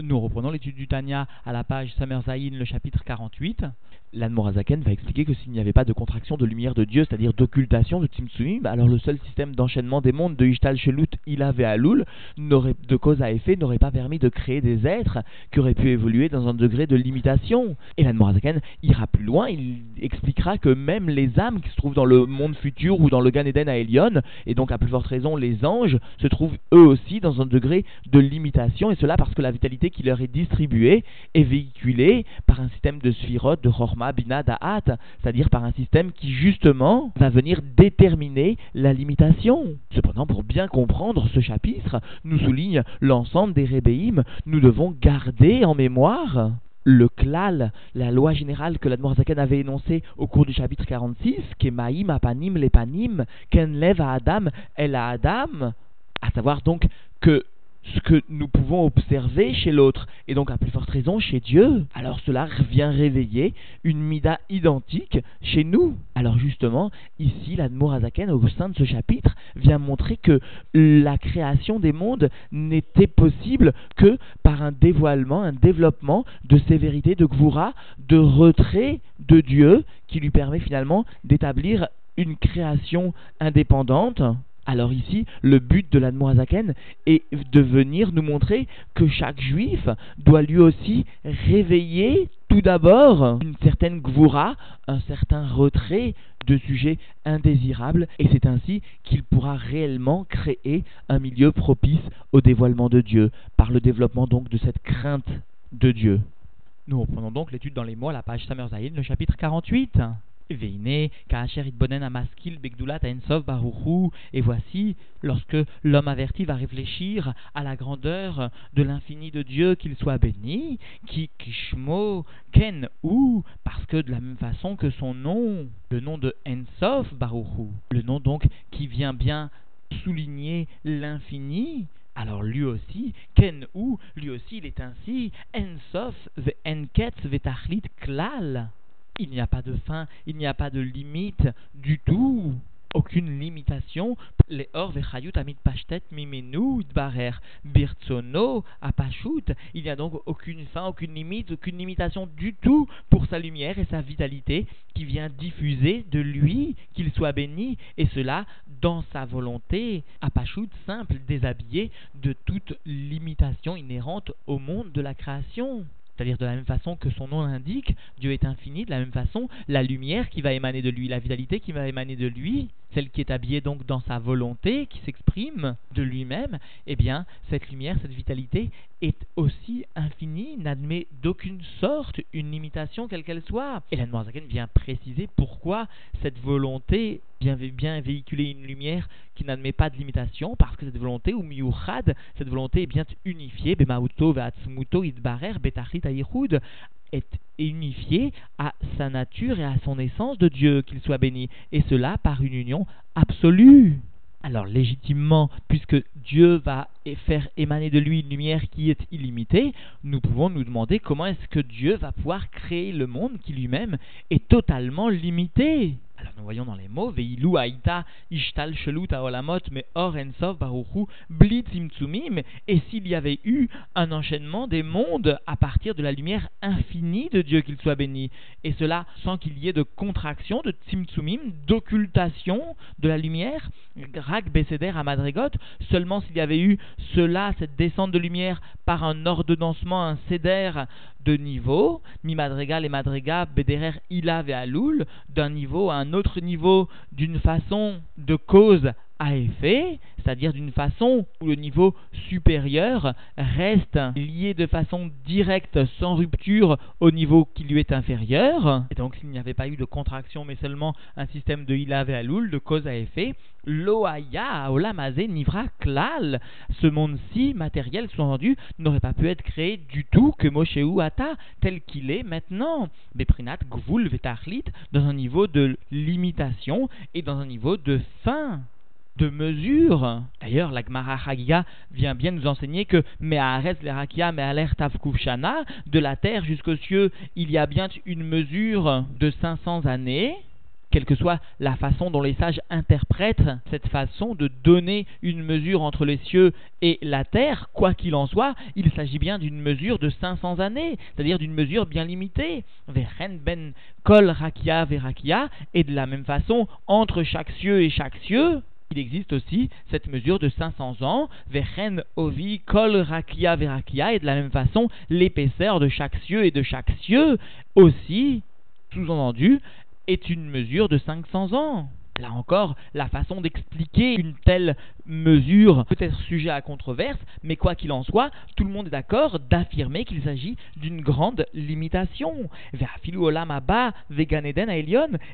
Nous reprenons l'étude du Tanya à la page Samer Zayin, le chapitre 48. L'Anmorazaken va expliquer que s'il n'y avait pas de contraction de lumière de Dieu, c'est-à-dire d'occultation de Tzimtzumim, alors le seul système d'enchaînement des mondes de Ishtal Shelut, Ilav et Alul, de cause à effet, n'aurait pas permis de créer des êtres qui auraient pu évoluer dans un degré de limitation. Et l'Anmorazaken ira plus loin, il expliquera que même les âmes qui se trouvent dans le monde futur ou dans le Gan Eden à Elion, et donc à plus forte raison les anges, se trouvent eux aussi dans un degré de limitation, et cela parce que la vitalité qui leur est distribuée est véhiculée par un système de sphirote, de Chorma, Bina, Da'at, c'est-à-dire par un système qui justement va venir déterminer la limitation. Cependant, pour bien comprendre ce chapitre, nous souligne l'ensemble des Rébéim, nous devons garder en mémoire le klal, la loi générale que l'Admorzaken avait énoncée au cours du chapitre 46, Kemaim, Apanim, Lepanim, Ken Lev à Adam, El à Adam, à savoir donc que ce que nous pouvons observer chez l'autre, et donc à plus forte raison chez Dieu, alors cela vient réveiller une mida identique chez nous. Alors justement, ici, l'Admorazaken, au sein de ce chapitre, vient montrer que la création des mondes n'était possible que par un dévoilement, un développement de ces vérités de Gvura, de retrait de Dieu, qui lui permet finalement d'établir une création indépendante alors ici, le but de l'Admoazaken est de venir nous montrer que chaque juif doit lui aussi réveiller tout d'abord une certaine gvoura, un certain retrait de sujets indésirables, et c'est ainsi qu'il pourra réellement créer un milieu propice au dévoilement de Dieu, par le développement donc de cette crainte de Dieu. Nous reprenons donc l'étude dans les mots à la page Samer Zayin, le chapitre 48. Et voici, lorsque l'homme averti va réfléchir à la grandeur de l'infini de Dieu, qu'il soit béni, qui Kishmo, Ken ou, parce que de la même façon que son nom, le nom de Ensof Baruchu, le nom donc qui vient bien souligner l'infini, alors lui aussi, Ken ou, lui aussi il est ainsi, Ensof ve Enketz vetachlit klal il n'y a pas de fin, il n'y a pas de limite du tout. Aucune limitation. Les or vechayut amit pashtet mimenu birtsono apashut. Il n'y a donc aucune fin, aucune limite, aucune limitation du tout pour sa lumière et sa vitalité qui vient diffuser de lui, qu'il soit béni, et cela dans sa volonté, apashut, simple, déshabillé de toute limitation inhérente au monde de la création. C'est-à-dire de la même façon que son nom l'indique, Dieu est infini, de la même façon, la lumière qui va émaner de lui, la vitalité qui va émaner de lui, celle qui est habillée donc dans sa volonté, qui s'exprime de lui-même, eh bien, cette lumière, cette vitalité est aussi infinie, n'admet d'aucune sorte une limitation quelle qu'elle soit. Et la vient préciser pourquoi cette volonté vient bien véhiculer une lumière qui n'admet pas de limitation, parce que cette volonté, ou miuchad, cette volonté est bien unifiée, bemauto idbarer betachit est unifié à sa nature et à son essence de Dieu, qu'il soit béni, et cela par une union absolue. Alors légitimement, puisque Dieu va faire émaner de lui une lumière qui est illimitée, nous pouvons nous demander comment est-ce que Dieu va pouvoir créer le monde qui lui-même est totalement limité. Nous voyons dans les mots, Veilou Aïta Ishtal Shelut Aolamot, mais Or Baruchu et s'il y avait eu un enchaînement des mondes à partir de la lumière infinie de Dieu qu'il soit béni, et cela sans qu'il y ait de contraction, de Tzimtzumim, d'occultation de la lumière, Rak Beseder à Madrigot, seulement s'il y avait eu cela, cette descente de lumière par un ordonnancement, un céder de niveau, mi madrigal et madriga, bederer ila ve alul, d'un niveau à un autre niveau, d'une façon de cause à effet, c'est-à-dire d'une façon où le niveau supérieur reste lié de façon directe, sans rupture, au niveau qui lui est inférieur. Et donc s'il n'y avait pas eu de contraction, mais seulement un système de ilav et aloul, de cause à effet, l'oaya, olamazé, nivra, klal, ce monde-ci matériel, sous-entendu, n'aurait pas pu être créé du tout que Moshe Ata, tel qu'il est maintenant. Beprinat, gvul, vetachlit, dans un niveau de limitation et dans un niveau de fin de mesure. D'ailleurs, la Gemara Hagia vient bien nous enseigner que l'erakia Me'aler Tavkufshana, de la terre jusqu'aux cieux, il y a bien une mesure de 500 années. quelle que soit la façon dont les sages interprètent cette façon de donner une mesure entre les cieux et la terre, quoi qu'il en soit, il s'agit bien d'une mesure de 500 années, c'est-à-dire d'une mesure bien limitée. Veren ben kol rakia verakia, et de la même façon, entre chaque cieux et chaque cieux, il existe aussi cette mesure de 500 ans, Veren Ovi Kol Rakia Verakia, et de la même façon, l'épaisseur de chaque cieux et de chaque cieux aussi, sous-entendu, est une mesure de 500 ans. Là encore, la façon d'expliquer une telle mesure peut être sujet à controverse, mais quoi qu'il en soit, tout le monde est d'accord d'affirmer qu'il s'agit d'une grande limitation.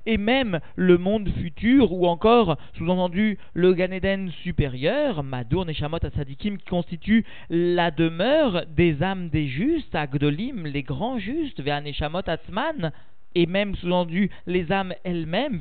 Et même le monde futur, ou encore, sous-entendu, le Ganeden supérieur, Madour Neshamot Asadikim, qui constitue la demeure des âmes des justes, Agdolim, les grands justes, Neshamot Atzman, et même sous-entendu les âmes elles-mêmes,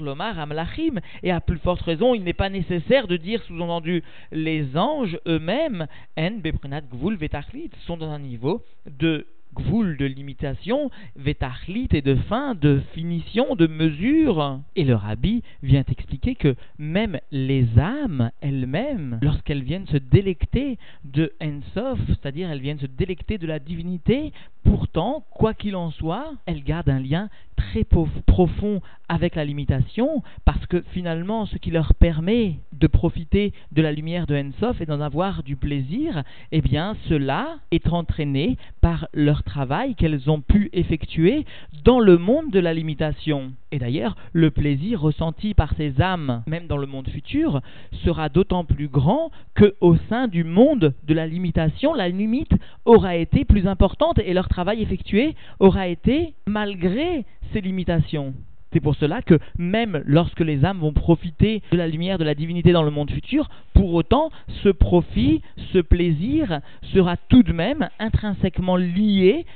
Lomar Amlachim, et à plus forte raison, il n'est pas nécessaire de dire sous-entendu les anges eux-mêmes, En Beprenat Gvul Vetachlit, sont dans un niveau de gvoul de limitation, vétachlit et de fin, de finition, de mesure. Et le rabbi vient expliquer que même les âmes elles-mêmes, lorsqu'elles viennent se délecter de Ensof, c'est-à-dire elles viennent se délecter de la divinité, pourtant, quoi qu'il en soit, elles gardent un lien très profond avec la limitation, parce que finalement, ce qui leur permet de profiter de la lumière de Ensof et d'en avoir du plaisir, eh bien, cela est entraîné par leur travail qu'elles ont pu effectuer dans le monde de la limitation. Et d'ailleurs, le plaisir ressenti par ces âmes, même dans le monde futur, sera d'autant plus grand que au sein du monde de la limitation, la limite aura été plus importante et leur travail effectué aura été malgré ces limitations. C'est pour cela que même lorsque les âmes vont profiter de la lumière de la divinité dans le monde futur, pour autant, ce profit, ce plaisir sera tout de même intrinsèquement lié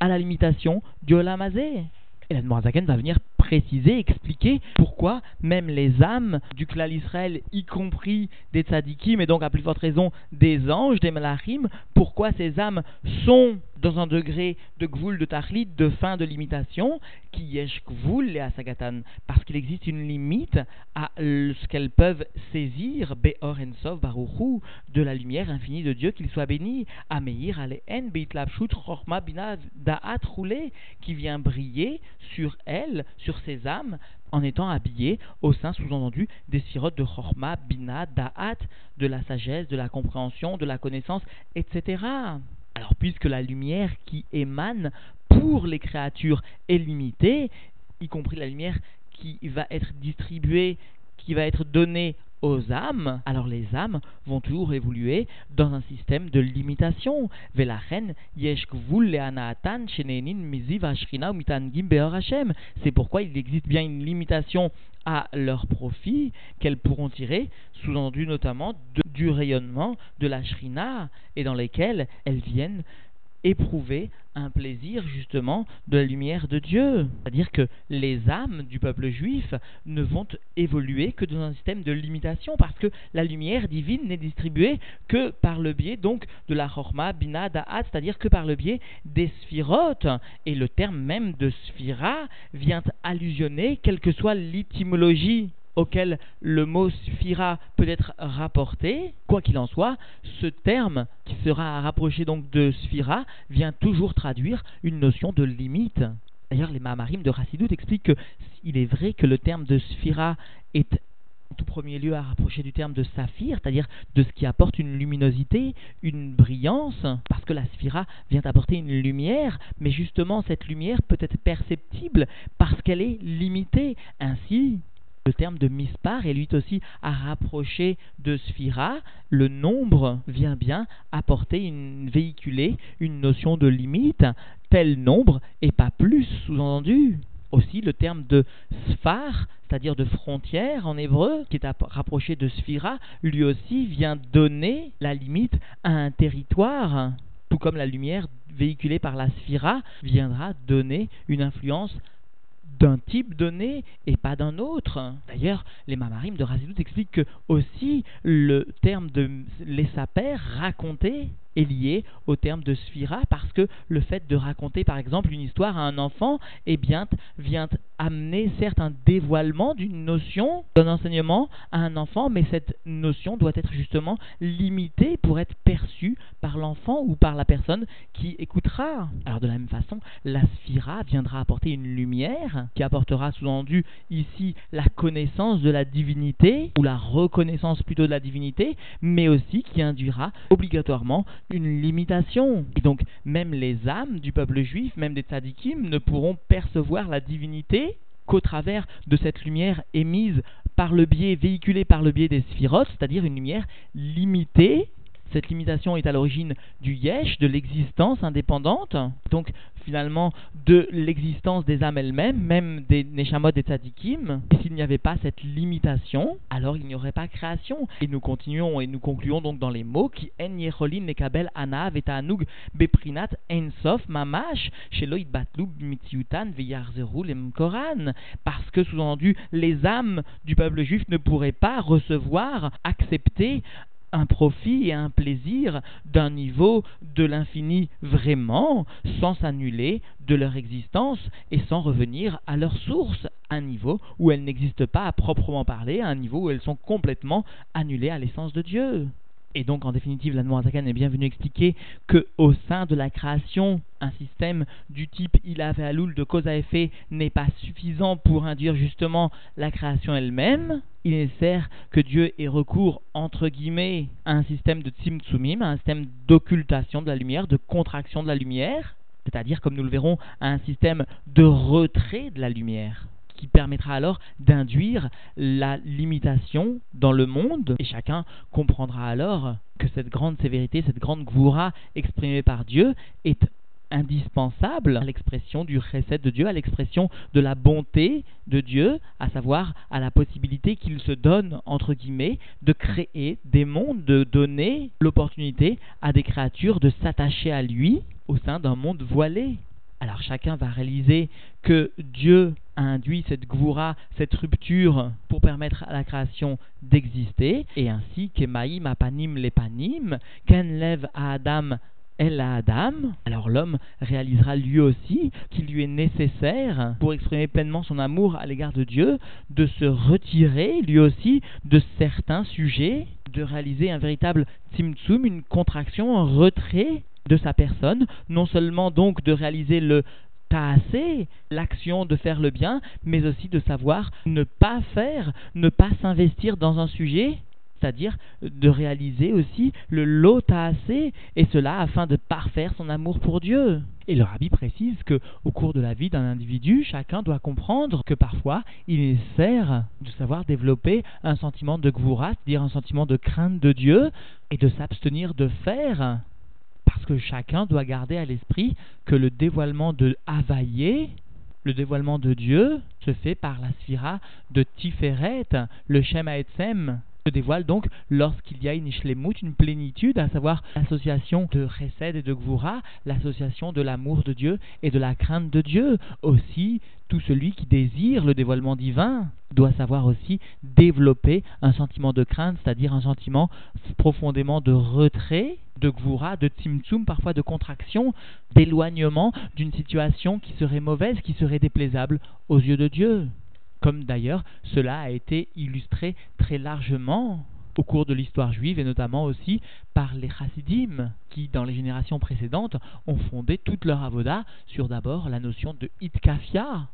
à la limitation du Olamazé. Et la Zaken va venir préciser, expliquer pourquoi même les âmes du clan Israël, y compris des tzadikim, et donc à plus forte raison des anges, des malachim, pourquoi ces âmes sont dans un degré de gvoul, de tahlit, de fin, de limitation, qui yesh gvoul et asagatan, parce qu'il existe une limite à ce qu'elles peuvent saisir, be'or ensov de la lumière infinie de Dieu, qu'il soit béni, ameir aleen beitlapshut chorma bina da'at roulé, qui vient briller sur elles, sur ces âmes, en étant habillées au sein sous-entendu des sirotes de chorma, bina, da'at, de la sagesse, de la compréhension, de la connaissance, etc. Alors puisque la lumière qui émane pour les créatures est limitée, y compris la lumière qui va être distribuée, qui va être donnée aux âmes, alors les âmes vont toujours évoluer dans un système de limitation. C'est pourquoi il existe bien une limitation à leur profit qu'elles pourront tirer, sous-entendu notamment du rayonnement de la shrina, et dans lesquelles elles viennent éprouver un plaisir justement de la lumière de Dieu. C'est-à-dire que les âmes du peuple juif ne vont évoluer que dans un système de limitation parce que la lumière divine n'est distribuée que par le biais donc de la chorma, bina, da'at, c'est-à-dire que par le biais des sphirotes. Et le terme même de sphira vient allusionner, quelle que soit l'étymologie auquel le mot suffira peut être rapporté, quoi qu'il en soit, ce terme qui sera rapproché donc de sphira vient toujours traduire une notion de limite. D'ailleurs, les Mahamarim de Rassidut expliquent qu'il est vrai que le terme de sphira est en tout premier lieu à rapprocher du terme de saphir, c'est-à-dire de ce qui apporte une luminosité, une brillance, parce que la sphira vient apporter une lumière, mais justement cette lumière peut être perceptible parce qu'elle est limitée. Ainsi, le terme de mispar est lui aussi à rapprocher de sphira. Le nombre vient bien apporter une véhiculer une notion de limite, tel nombre et pas plus sous-entendu. Aussi le terme de sphar, c'est-à-dire de frontière en hébreu, qui est rapproché de sphira, lui aussi vient donner la limite à un territoire, tout comme la lumière véhiculée par la sphira viendra donner une influence d'un type donné et pas d'un autre. D'ailleurs, les mamarim de Razidout expliquent que aussi le terme de l'essaper, raconter, est lié au terme de sphira parce que le fait de raconter par exemple une histoire à un enfant eh bien, vient amener certes un dévoilement d'une notion, d'un enseignement à un enfant, mais cette notion doit être justement limitée pour être perçue par l'enfant ou par la personne qui écoutera. Alors de la même façon, la sphira viendra apporter une lumière qui apportera sous-entendu ici la connaissance de la divinité ou la reconnaissance plutôt de la divinité, mais aussi qui induira obligatoirement une limitation. Et donc même les âmes du peuple juif, même des tzadikim, ne pourront percevoir la divinité qu'au travers de cette lumière émise par le biais, véhiculée par le biais des sphirotes, c'est-à-dire une lumière limitée cette limitation est à l'origine du yesh, de l'existence indépendante, donc finalement de l'existence des âmes elles-mêmes, même des neshamot et tzadikim. Et s'il n'y avait pas cette limitation, alors il n'y aurait pas création. Et nous continuons et nous concluons donc dans les mots qui en yecholin nekabel anav et beprinat ensof mamash sheloit batlu mitziutan veyarzeru. Parce que sous-entendu, les âmes du peuple juif ne pourraient pas recevoir, accepter un profit et un plaisir d'un niveau de l'infini vraiment, sans s'annuler de leur existence et sans revenir à leur source, un niveau où elles n'existent pas à proprement parler, un niveau où elles sont complètement annulées à l'essence de Dieu. Et donc, en définitive, la Zakan est bien venue expliquer que au sein de la création, un système du type il avait aloul de cause à effet n'est pas suffisant pour induire justement la création elle-même. Il est nécessaire que Dieu ait recours, entre guillemets, à un système de tzimtzumim, à un système d'occultation de la lumière, de contraction de la lumière, c'est-à-dire, comme nous le verrons, à un système de retrait de la lumière qui permettra alors d'induire la limitation dans le monde, et chacun comprendra alors que cette grande sévérité, cette grande gvoura exprimée par Dieu est indispensable à l'expression du recette de Dieu, à l'expression de la bonté de Dieu, à savoir à la possibilité qu'il se donne, entre guillemets, de créer des mondes, de donner l'opportunité à des créatures de s'attacher à lui au sein d'un monde voilé. Alors chacun va réaliser que Dieu a induit cette gvoura, cette rupture pour permettre à la création d'exister, et ainsi qu'Emaïm apanim lepanim, qu'en lève à Adam elle à Adam, alors l'homme réalisera lui aussi qu'il lui est nécessaire, pour exprimer pleinement son amour à l'égard de Dieu, de se retirer lui aussi de certains sujets, de réaliser un véritable tzimtzum, une contraction, un retrait de sa personne, non seulement donc de réaliser le assez l'action de faire le bien, mais aussi de savoir ne pas faire, ne pas s'investir dans un sujet, c'est-à-dire de réaliser aussi le lot assez, et cela afin de parfaire son amour pour Dieu. Et le rabbi précise que au cours de la vie d'un individu, chacun doit comprendre que parfois il est nécessaire de savoir développer un sentiment de gvura, c'est-à-dire un sentiment de crainte de Dieu, et de s'abstenir de faire que chacun doit garder à l'esprit que le dévoilement de Havaïe, le dévoilement de Dieu, se fait par la sphira de Tiferet, le Shem Haetzem, dévoile donc lorsqu'il y a une ishlemut, une plénitude, à savoir l'association de Chesed et de Gvura, l'association de l'amour de Dieu et de la crainte de Dieu. Aussi, tout celui qui désire le dévoilement divin doit savoir aussi développer un sentiment de crainte, c'est-à-dire un sentiment profondément de retrait, de gvura, de tzimtzum, parfois de contraction, d'éloignement d'une situation qui serait mauvaise, qui serait déplaisable aux yeux de Dieu comme d'ailleurs cela a été illustré très largement au cours de l'histoire juive et notamment aussi par les chassidim qui dans les générations précédentes ont fondé toute leur avoda sur d'abord la notion de itkafia.